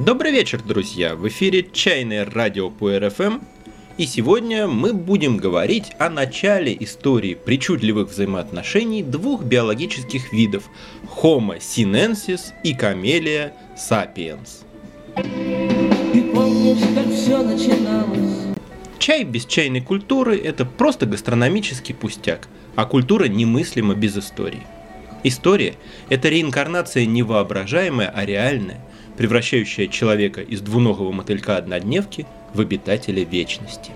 Добрый вечер, друзья! В эфире «Чайное радио по РФМ» и сегодня мы будем говорить о начале истории причудливых взаимоотношений двух биологических видов – Homo sinensis и Camellia sapiens. помнишь, как все начиналось? Чай без чайной культуры – это просто гастрономический пустяк, а культура немыслима без истории. История – это реинкарнация невоображаемая, а реальная – превращающая человека из двуногого мотылька-однодневки в обитателя вечности.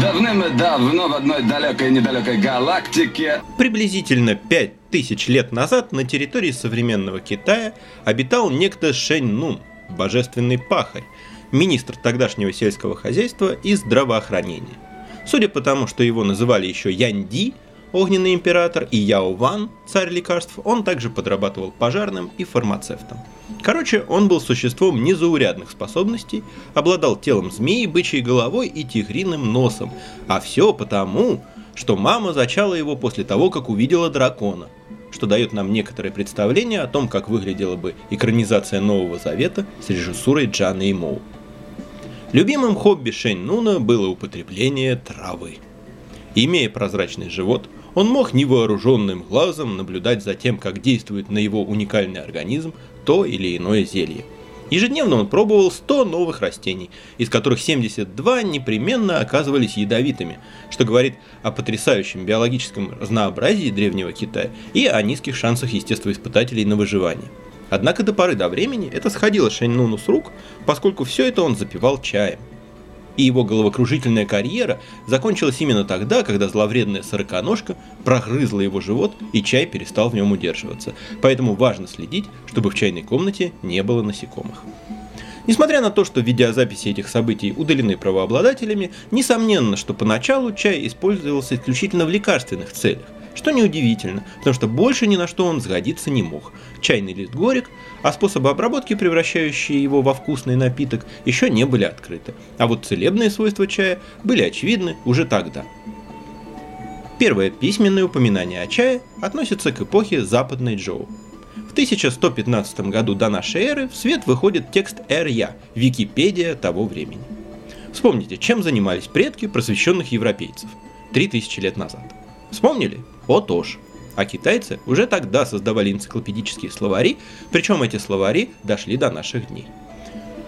Давным-давно в одной далекой-недалекой галактике Приблизительно 5000 лет назад на территории современного Китая обитал некто Шэнь Нун, божественный пахарь, министр тогдашнего сельского хозяйства и здравоохранения. Судя по тому, что его называли еще Янди – Огненный император и Яо Ван, царь лекарств, он также подрабатывал пожарным и фармацевтом. Короче, он был существом незаурядных способностей, обладал телом змеи, бычьей головой и тигриным носом. А все потому, что мама зачала его после того, как увидела дракона, что дает нам некоторое представление о том, как выглядела бы экранизация Нового Завета с режиссурой Джана Моу. Любимым хобби Шэнь Нуна было употребление травы. Имея прозрачный живот, он мог невооруженным глазом наблюдать за тем, как действует на его уникальный организм то или иное зелье. Ежедневно он пробовал 100 новых растений, из которых 72 непременно оказывались ядовитыми, что говорит о потрясающем биологическом разнообразии древнего Китая и о низких шансах естествоиспытателей на выживание. Однако до поры до времени это сходило Шэньнуну с рук, поскольку все это он запивал чаем – и его головокружительная карьера закончилась именно тогда, когда зловредная сороконожка прогрызла его живот и чай перестал в нем удерживаться. Поэтому важно следить, чтобы в чайной комнате не было насекомых. Несмотря на то, что видеозаписи этих событий удалены правообладателями, несомненно, что поначалу чай использовался исключительно в лекарственных целях. Что неудивительно, потому что больше ни на что он сгодиться не мог. Чайный лист горек, а способы обработки, превращающие его во вкусный напиток, еще не были открыты. А вот целебные свойства чая были очевидны уже тогда. Первое письменное упоминание о чае относится к эпохе Западной Джоу. В 1115 году до нашей эры в свет выходит текст Эр-Я, Википедия того времени. Вспомните, чем занимались предки просвещенных европейцев 3000 лет назад. Вспомнили? Отож. А китайцы уже тогда создавали энциклопедические словари, причем эти словари дошли до наших дней.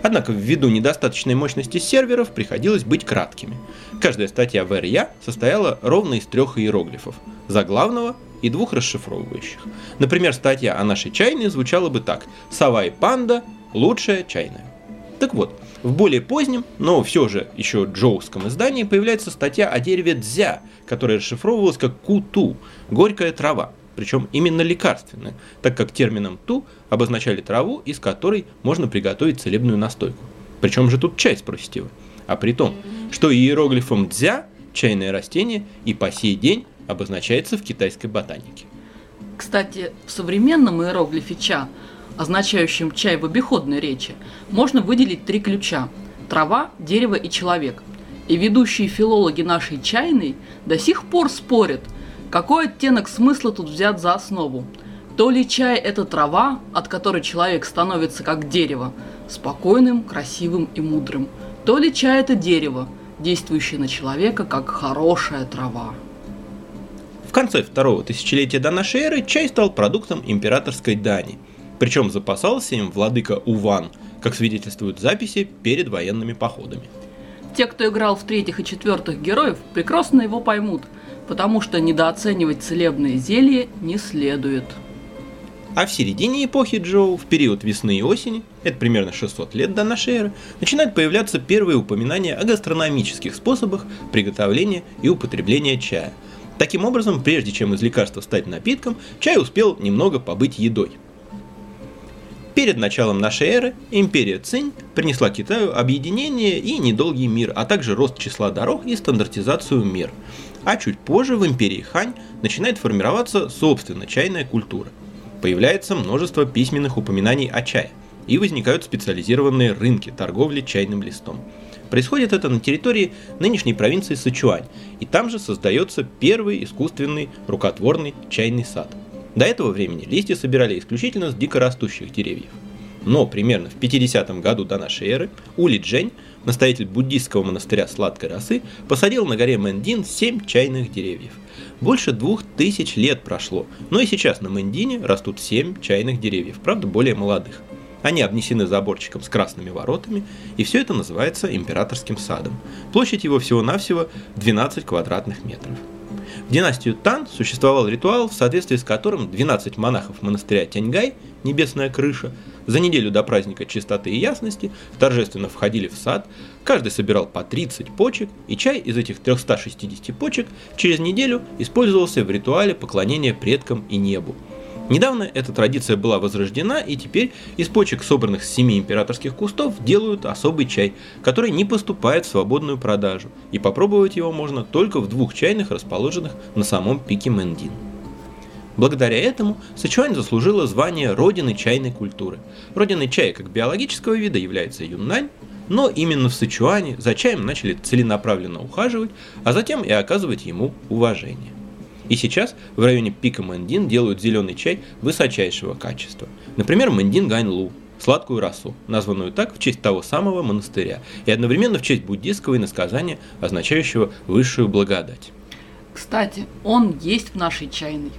Однако ввиду недостаточной мощности серверов приходилось быть краткими. Каждая статья в РЯ состояла ровно из трех иероглифов – заглавного и двух расшифровывающих. Например, статья о нашей чайной звучала бы так «Сова и панда – лучшая чайная». Так вот, в более позднем, но все же еще джоуском издании появляется статья о дереве дзя, которая расшифровывалась как куту – горькая трава, причем именно лекарственная, так как термином ту обозначали траву, из которой можно приготовить целебную настойку. Причем же тут чай, спросите вы? А при том, что иероглифом дзя чайное растение и по сей день обозначается в китайской ботанике. Кстати, в современном иероглифе ча означающим чай в обиходной речи, можно выделить три ключа – трава, дерево и человек. И ведущие филологи нашей чайной до сих пор спорят, какой оттенок смысла тут взят за основу. То ли чай – это трава, от которой человек становится как дерево, спокойным, красивым и мудрым, то ли чай – это дерево, действующее на человека как хорошая трава. В конце второго тысячелетия до нашей эры чай стал продуктом императорской Дани – причем запасался им владыка Уван, как свидетельствуют записи перед военными походами. Те, кто играл в третьих и четвертых героев, прекрасно его поймут, потому что недооценивать целебные зелья не следует. А в середине эпохи Джоу, в период весны и осени, это примерно 600 лет до нашей эры, начинают появляться первые упоминания о гастрономических способах приготовления и употребления чая. Таким образом, прежде чем из лекарства стать напитком, чай успел немного побыть едой – Перед началом нашей эры империя Цинь принесла Китаю объединение и недолгий мир, а также рост числа дорог и стандартизацию мир. А чуть позже в империи Хань начинает формироваться собственно чайная культура. Появляется множество письменных упоминаний о чае, и возникают специализированные рынки торговли чайным листом. Происходит это на территории нынешней провинции Сычуань, и там же создается первый искусственный рукотворный чайный сад – До этого времени листья собирали исключительно с дикорастущих деревьев. Но примерно в 50 году до нашей эры Ули Джень, настоятель буддийского монастыря сладкой росы, посадил на горе Мэндин 7 чайных деревьев. Больше двух тысяч лет прошло, но и сейчас на Мэндине растут 7 чайных деревьев, правда более молодых. Они обнесены заборчиком с красными воротами, и все это называется императорским садом. Площадь его всего-навсего 12 квадратных метров. Династию Тан существовал ритуал, в соответствии с которым 12 монахов монастыря Тяньгай, небесная крыша, за неделю до праздника чистоты и ясности торжественно входили в сад, каждый собирал по 30 почек, и чай из этих 360 почек через неделю использовался в ритуале поклонения предкам и небу – Недавно эта традиция была возрождена, и теперь из почек, собранных с семи императорских кустов, делают особый чай, который не поступает в свободную продажу, и попробовать его можно только в двух чайных, расположенных на самом пике Мэндин. Благодаря этому Сычуань заслужила звание родины чайной культуры. Родиной чая как биологического вида является Юннань, но именно в Сычуане за чаем начали целенаправленно ухаживать, а затем и оказывать ему уважение. И сейчас в районе пика Мандин делают зеленый чай высочайшего качества. Например, Мандин Ганьлу, сладкую расу, названную так в честь того самого монастыря, и одновременно в честь буддийского иносказания, означающего высшую благодать. Кстати, он есть в нашей чайной.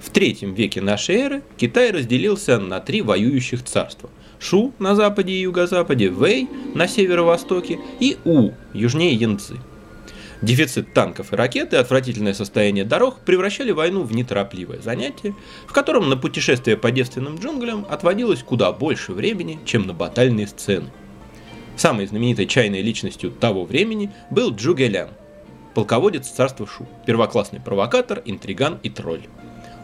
В третьем веке нашей эры Китай разделился на три воюющих царства. Шу на западе и юго-западе, Вэй на северо-востоке и У южнее Янцзы. Дефицит танков и ракет и отвратительное состояние дорог превращали войну в неторопливое занятие, в котором на путешествие по девственным джунглям отводилось куда больше времени, чем на батальные сцены. Самой знаменитой чайной личностью того времени был Джугелян, полководец царства Шу, первоклассный провокатор, интриган и тролль.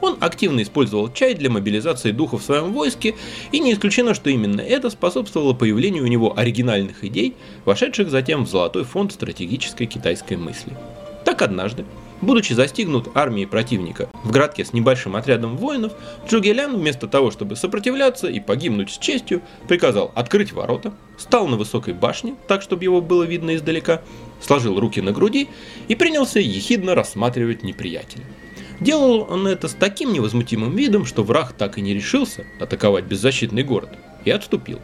Он активно использовал чай для мобилизации духа в своем войске, и не исключено, что именно это способствовало появлению у него оригинальных идей, вошедших затем в золотой фонд стратегической китайской мысли. Так однажды, будучи застигнут армией противника в городке с небольшим отрядом воинов, Джугелян вместо того, чтобы сопротивляться и погибнуть с честью, приказал открыть ворота, стал на высокой башне, так чтобы его было видно издалека, сложил руки на груди и принялся ехидно рассматривать неприятеля. Делал он это с таким невозмутимым видом, что враг так и не решился атаковать беззащитный город и отступил.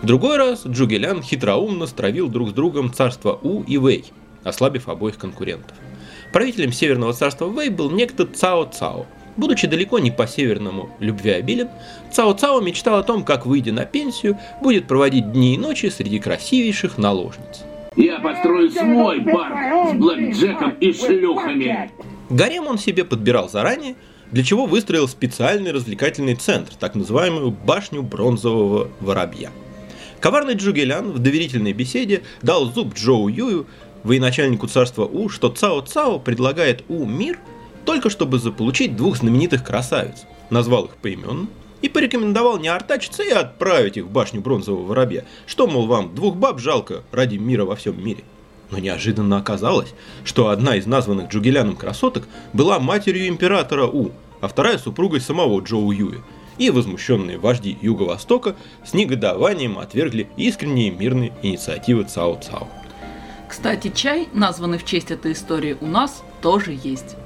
В другой раз Джугелян хитроумно стравил друг с другом царство У и Вэй, ослабив обоих конкурентов. Правителем Северного царства Вэй был некто Цао Цао. Будучи далеко не по-северному любвеобилен, Цао Цао мечтал о том, как, выйдя на пенсию, будет проводить дни и ночи среди красивейших наложниц. Я построю свой бар с блэкджеком и шлюхами. Гарем он себе подбирал заранее, для чего выстроил специальный развлекательный центр, так называемую башню бронзового воробья. Коварный Джугелян в доверительной беседе дал зуб Джоу Юю, военачальнику царства У, что Цао Цао предлагает У мир только чтобы заполучить двух знаменитых красавиц, назвал их поименно и порекомендовал не артачиться и отправить их в башню бронзового воробья, что, мол, вам двух баб жалко ради мира во всем мире. Но неожиданно оказалось, что одна из названных Джугеляном красоток была матерью императора У, а вторая супругой самого Джоу Юи. И возмущенные вожди Юго-Востока с негодованием отвергли искренние мирные инициативы Цао Цао. Кстати, чай, названный в честь этой истории, у нас тоже есть.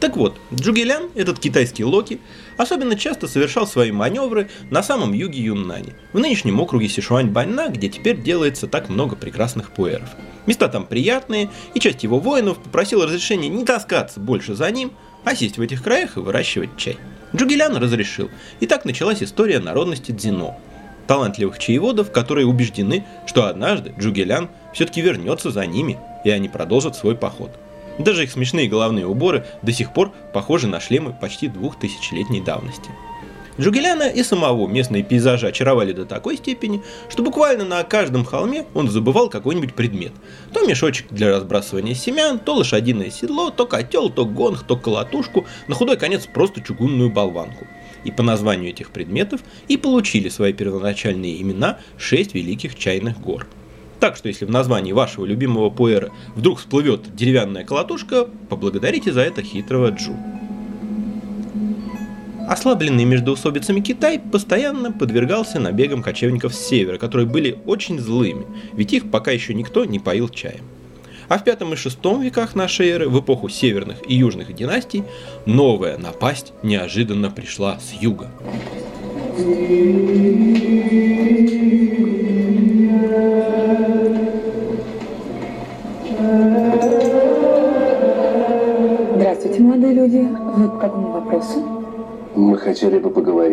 Так вот, Джугелян, этот китайский Локи, особенно часто совершал свои маневры на самом юге Юннани, в нынешнем округе Сишуань-Баньна, где теперь делается так много прекрасных пуэров. Места там приятные, и часть его воинов попросила разрешения не таскаться больше за ним, а сесть в этих краях и выращивать чай. Джугелян разрешил, и так началась история народности Дзино. Талантливых чаеводов, которые убеждены, что однажды Джугелян все-таки вернется за ними, и они продолжат свой поход. Даже их смешные головные уборы до сих пор похожи на шлемы почти двухтысячелетней давности. Джугеляна и самого местные пейзажи очаровали до такой степени, что буквально на каждом холме он забывал какой-нибудь предмет. То мешочек для разбрасывания семян, то лошадиное седло, то котел, то гонг, то колотушку, на худой конец просто чугунную болванку. И по названию этих предметов и получили свои первоначальные имена шесть великих чайных гор – так что если в названии вашего любимого пуэра вдруг всплывет деревянная колотушка, поблагодарите за это хитрого Джу. Ослабленный междоусобицами Китай постоянно подвергался набегам кочевников с севера, которые были очень злыми, ведь их пока еще никто не поил чаем. А в пятом и шестом веках нашей эры, в эпоху северных и южных династий, новая напасть неожиданно пришла с юга.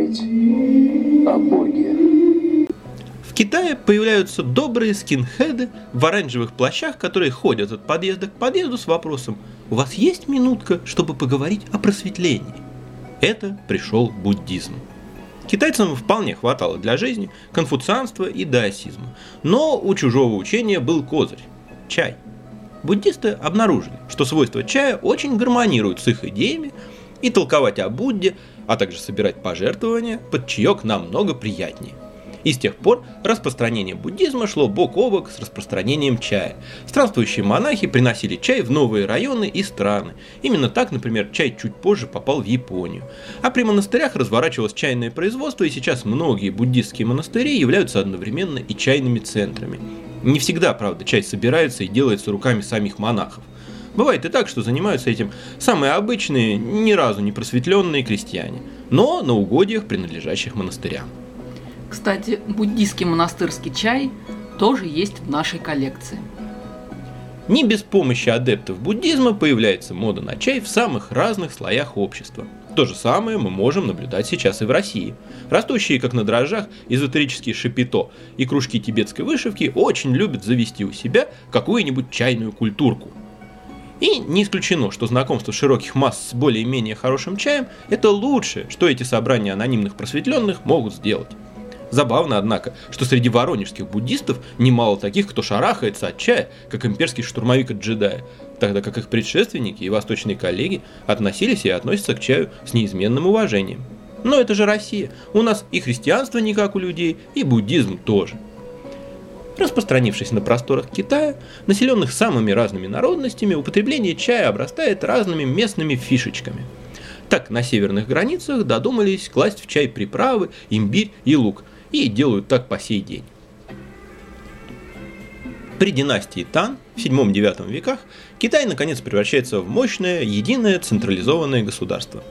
Бы поговорить о Боге. В Китае появляются добрые скинхеды в оранжевых плащах, которые ходят от подъезда к подъезду с вопросом «У вас есть минутка, чтобы поговорить о просветлении?» Это пришел буддизм. Китайцам вполне хватало для жизни конфуцианства и даосизма, но у чужого учения был козырь – чай. Буддисты обнаружили, что свойства чая очень гармонируют с их идеями, и толковать о Будде, а также собирать пожертвования под чаек намного приятнее – и с тех пор распространение буддизма шло бок о бок с распространением чая. Странствующие монахи приносили чай в новые районы и страны. Именно так, например, чай чуть позже попал в Японию. А при монастырях разворачивалось чайное производство, и сейчас многие буддистские монастыри являются одновременно и чайными центрами. Не всегда, правда, чай собирается и делается руками самих монахов. Бывает и так, что занимаются этим самые обычные, ни разу не просветленные крестьяне, но на угодьях, принадлежащих монастырям. Кстати, буддийский монастырский чай тоже есть в нашей коллекции. Не без помощи адептов буддизма появляется мода на чай в самых разных слоях общества. То же самое мы можем наблюдать сейчас и в России. Растущие, как на дрожжах, эзотерические шапито и кружки тибетской вышивки очень любят завести у себя какую-нибудь чайную культурку. И не исключено, что знакомство широких масс с более-менее хорошим чаем – это лучшее, что эти собрания анонимных просветленных могут сделать. Забавно, однако, что среди воронежских буддистов немало таких, кто шарахается от чая, как имперский штурмовик от джедая, тогда как их предшественники и восточные коллеги относились и относятся к чаю с неизменным уважением. Но это же Россия. У нас и христианство не как у людей, и буддизм тоже. Распространившись на просторах Китая, населенных самыми разными народностями, употребление чая обрастает разными местными фишечками. Так на северных границах додумались класть в чай приправы, имбирь и лук – и делают так по сей день. При династии Тан в 7-9 веках Китай наконец превращается в мощное, единое централизованное государство.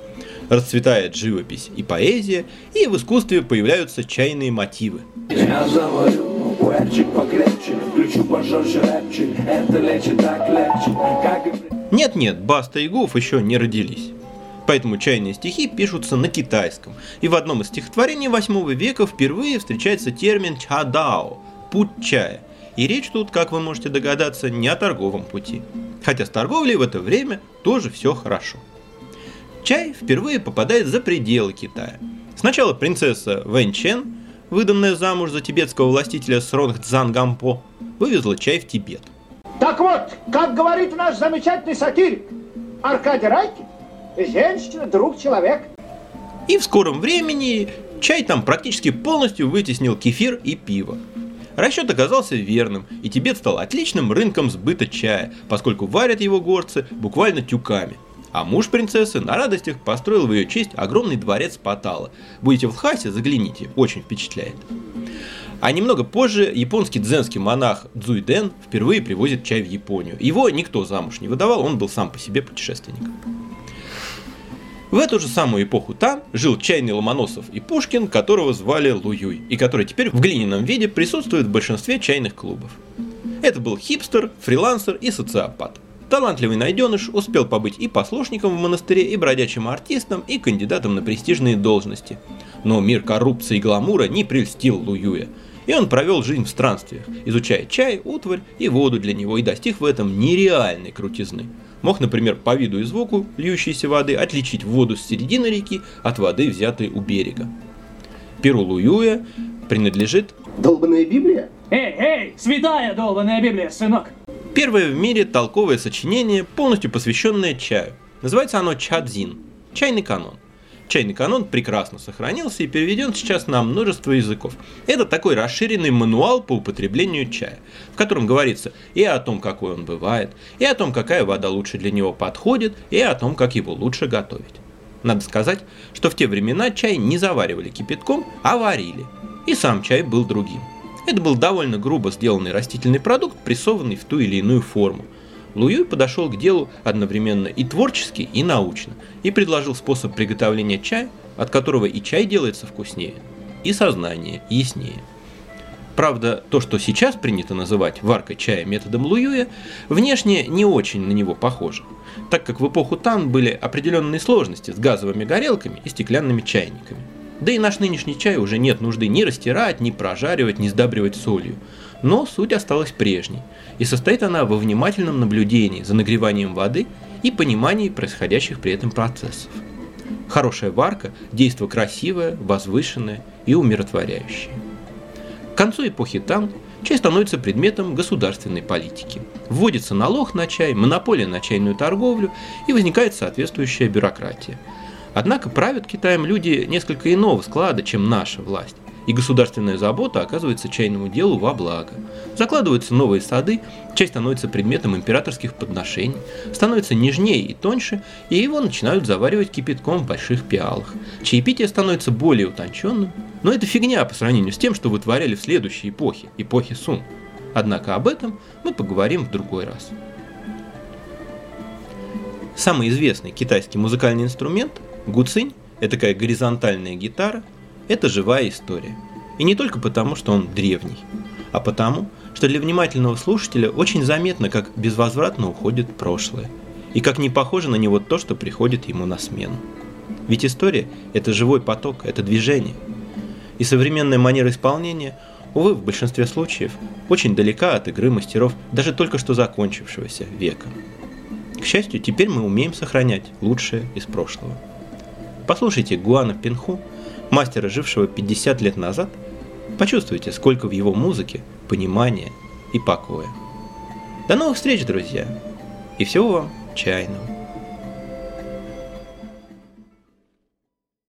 Расцветает живопись и поэзия, и в искусстве появляются чайные мотивы. Я заварю пуэрчик покрепче, включу пожестче рэпчик, это лечит так легче, как и... Нет-нет, Баста и Гуф еще не родились. Поэтому чайные стихи пишутся на китайском. И в одном из стихотворений 8 века впервые встречается термин чадао – путь чая. И речь тут, как вы можете догадаться, не о торговом пути. Хотя с торговлей в это время тоже все хорошо. Чай впервые попадает за пределы Китая. Сначала принцесса Вэнь Чен, выданная замуж за тибетского властителя Сронг Цзан Гампо, вывезла чай в Тибет. Так вот, как говорит наш замечательный сатирик Аркадий Райкин, Женщина, друг, человек. И в скором времени чай там практически полностью вытеснил кефир и пиво. Расчет оказался верным, и Тибет стал отличным рынком сбыта чая, поскольку варят его горцы буквально тюками. А муж принцессы на радостях построил в ее честь огромный дворец Патала. Будете в Лхасе, загляните, очень впечатляет. А немного позже японский дзенский монах Цзуйден впервые привозит чай в Японию. Его никто замуж не выдавал, он был сам по себе путешественником. В эту же самую эпоху там жил чайный Ломоносов и Пушкин, которого звали Луюй, и который теперь в глиняном виде присутствует в большинстве чайных клубов. Это был хипстер, фрилансер и социопат. Талантливый найденыш успел побыть и послушником в монастыре, и бродячим артистом, и кандидатом на престижные должности. Но мир коррупции и гламура не прельстил Луюя, и он провел жизнь в странствиях, изучая чай, утварь и воду для него, и достиг в этом нереальной крутизны – Мог, например, по виду и звуку льющейся воды отличить воду с середины реки от воды, взятой у берега. Перу Луюя принадлежит... Долбанная Библия? Эй, эй, святая долбанная Библия, сынок! Первое в мире толковое сочинение, полностью посвященное чаю. Называется оно Чадзин – чайный канон. Чайный канон прекрасно сохранился и переведен сейчас на множество языков. Это такой расширенный мануал по употреблению чая, в котором говорится и о том, какой он бывает, и о том, какая вода лучше для него подходит, и о том, как его лучше готовить. Надо сказать, что в те времена чай не заваривали кипятком, а варили. И сам чай был другим. Это был довольно грубо сделанный растительный продукт, прессованный в ту или иную форму. Луюй подошел к делу одновременно и творчески, и научно, и предложил способ приготовления чая, от которого и чай делается вкуснее, и сознание яснее. Правда, то, что сейчас принято называть варкой чая методом Луюя, внешне не очень на него похоже, так как в эпоху Тан были определенные сложности с газовыми горелками и стеклянными чайниками. Да и наш нынешний чай уже нет нужды ни растирать, ни прожаривать, ни сдабривать солью. Но суть осталась прежней, и состоит она во внимательном наблюдении за нагреванием воды и понимании происходящих при этом процессов. Хорошая варка – действо красивое, возвышенное и умиротворяющее. К концу эпохи Тан чай становится предметом государственной политики. Вводится налог на чай, монополия на чайную торговлю и возникает соответствующая бюрократия. Однако правят Китаем люди несколько иного склада, чем наша власть и государственная забота оказывается чайному делу во благо. Закладываются новые сады, чай становится предметом императорских подношений, становится нежнее и тоньше, и его начинают заваривать кипятком в больших пиалах. Чаепитие становится более утонченным, но это фигня по сравнению с тем, что вытворяли в следующей эпохе, эпохе Сун. Однако об этом мы поговорим в другой раз. Самый известный китайский музыкальный инструмент – гуцинь – это такая горизонтальная гитара – это живая история. И не только потому, что он древний, а потому, что для внимательного слушателя очень заметно, как безвозвратно уходит прошлое, и как не похоже на него то, что приходит ему на смену. Ведь история – это живой поток, это движение. И современная манера исполнения, увы, в большинстве случаев, очень далека от игры мастеров даже только что закончившегося века. К счастью, теперь мы умеем сохранять лучшее из прошлого. Послушайте Гуана Пинху – мастера, жившего 50 лет назад, почувствуйте, сколько в его музыке понимания и покоя. До новых встреч, друзья! И всего вам чайного!